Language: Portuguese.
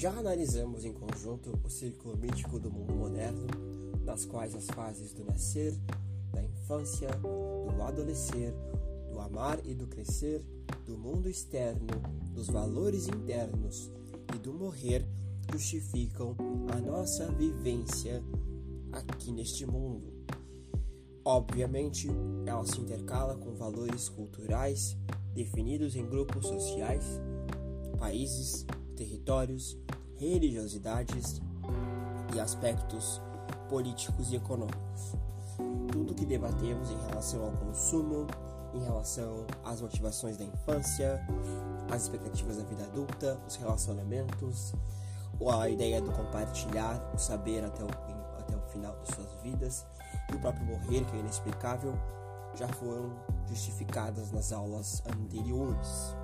Já analisamos em conjunto o círculo mítico do mundo moderno, nas quais as fases do nascer, da infância, do adolescer, do amar e do crescer, do mundo externo, dos valores internos e do morrer justificam a nossa vivência aqui neste mundo. Obviamente, ela se intercala com valores culturais definidos em grupos sociais, países, territórios, religiosidades e aspectos políticos e econômicos. Tudo que debatemos em relação ao consumo, em relação às motivações da infância, as expectativas da vida adulta, os relacionamentos, a ideia do compartilhar o saber até o, até o final de suas vidas e o próprio morrer, que é inexplicável, já foram justificadas nas aulas anteriores.